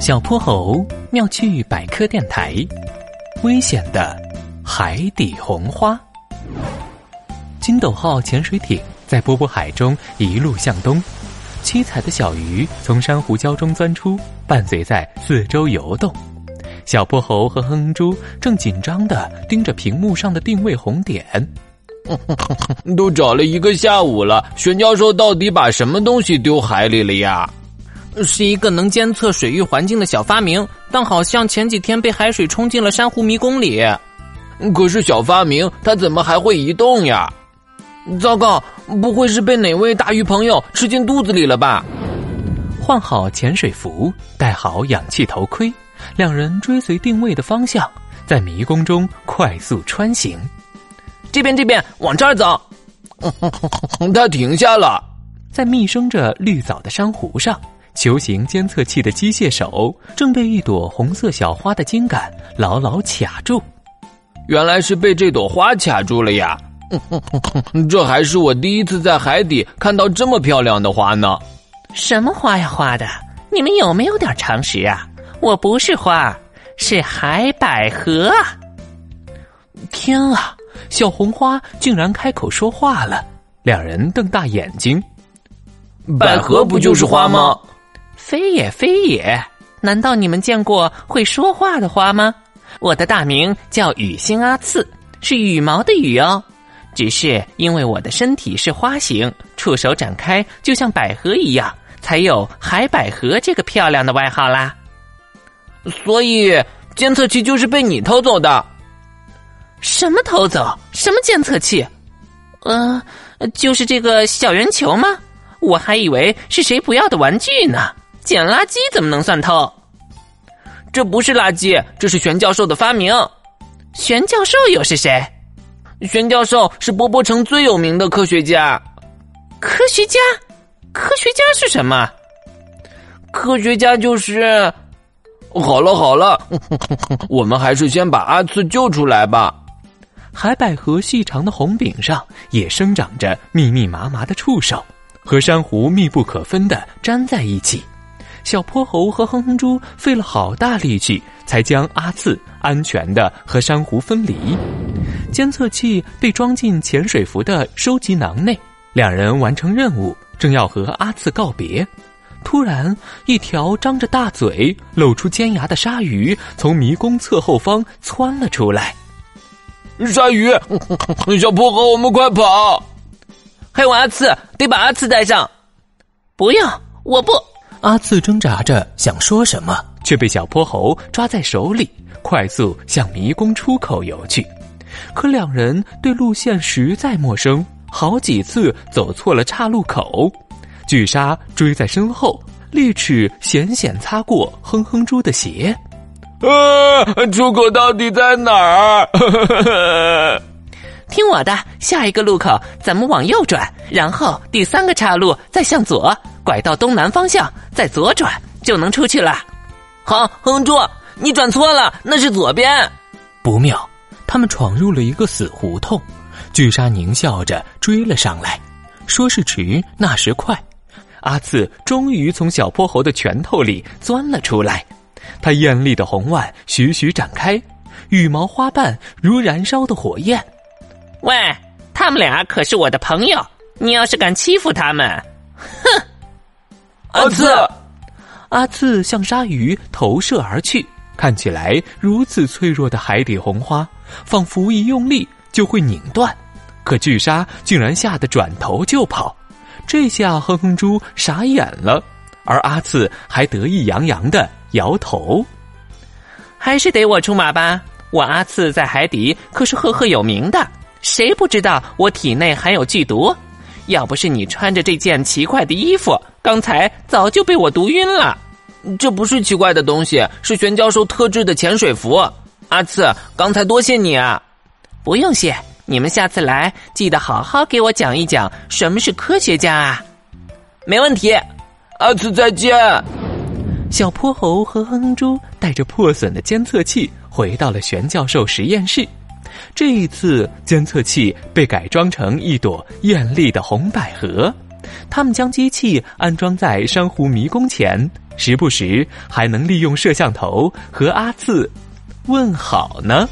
小泼猴妙趣百科电台：危险的海底红花。金斗号潜水艇在波波海中一路向东，七彩的小鱼从珊瑚礁中钻出，伴随在四周游动。小泼猴和哼哼猪正紧张地盯着屏幕上的定位红点。都找了一个下午了，玄教授到底把什么东西丢海里了呀？是一个能监测水域环境的小发明，但好像前几天被海水冲进了珊瑚迷宫里。可是小发明它怎么还会移动呀？糟糕，不会是被哪位大鱼朋友吃进肚子里了吧？换好潜水服，戴好氧气头盔，两人追随定位的方向，在迷宫中快速穿行。这边，这边，往这儿走。他停下了，在密生着绿藻的珊瑚上，球形监测器的机械手正被一朵红色小花的茎杆牢牢卡住。原来是被这朵花卡住了呀！这还是我第一次在海底看到这么漂亮的花呢。什么花呀花的？你们有没有点常识啊？我不是花，是海百合。天啊！小红花竟然开口说话了，两人瞪大眼睛。百合不就是花吗？非也非也，难道你们见过会说话的花吗？我的大名叫羽星阿次，是羽毛的羽哦。只是因为我的身体是花形，触手展开就像百合一样，才有海百合这个漂亮的外号啦。所以监测器就是被你偷走的。什么偷走？什么监测器？呃，就是这个小圆球吗？我还以为是谁不要的玩具呢。捡垃圾怎么能算偷？这不是垃圾，这是玄教授的发明。玄教授又是谁？玄教授是波波城最有名的科学家。科学家？科学家是什么？科学家就是……好了好了，我们还是先把阿次救出来吧。海百合细长的红柄上也生长着密密麻麻的触手，和珊瑚密不可分的粘在一起。小泼猴和哼哼猪费了好大力气，才将阿次安全的和珊瑚分离。监测器被装进潜水服的收集囊内，两人完成任务，正要和阿次告别，突然，一条张着大嘴、露出尖牙的鲨鱼从迷宫侧后方窜了出来。鲨鱼，小泼猴，我们快跑！还有阿次，得把阿次带上。不要，我不。阿次挣扎着想说什么，却被小泼猴抓在手里，快速向迷宫出口游去。可两人对路线实在陌生，好几次走错了岔路口。巨鲨追在身后，利齿险险擦过哼哼猪的鞋。啊！出口到底在哪儿？听我的，下一个路口咱们往右转，然后第三个岔路再向左拐到东南方向，再左转就能出去了。好，哼猪，你转错了，那是左边。不妙，他们闯入了一个死胡同。巨鲨狞笑着追了上来，说是迟，那时快，阿次终于从小泼猴的拳头里钻了出来。他艳丽的红腕徐徐展开，羽毛花瓣如燃烧的火焰。喂，他们俩可是我的朋友，你要是敢欺负他们，哼！阿次，阿次向鲨鱼投射而去。看起来如此脆弱的海底红花，仿佛一用力就会拧断。可巨鲨竟然吓得转头就跑，这下哼哼猪傻眼了，而阿次还得意洋洋的。摇头，还是得我出马吧。我阿次在海底可是赫赫有名的，谁不知道我体内含有剧毒？要不是你穿着这件奇怪的衣服，刚才早就被我毒晕了。这不是奇怪的东西，是玄教授特制的潜水服。阿次，刚才多谢你啊！不用谢，你们下次来记得好好给我讲一讲什么是科学家啊。没问题，阿次再见。小泼猴和哼哼猪带着破损的监测器回到了玄教授实验室。这一次，监测器被改装成一朵艳丽的红百合，他们将机器安装在珊瑚迷宫前，时不时还能利用摄像头和阿次问好呢。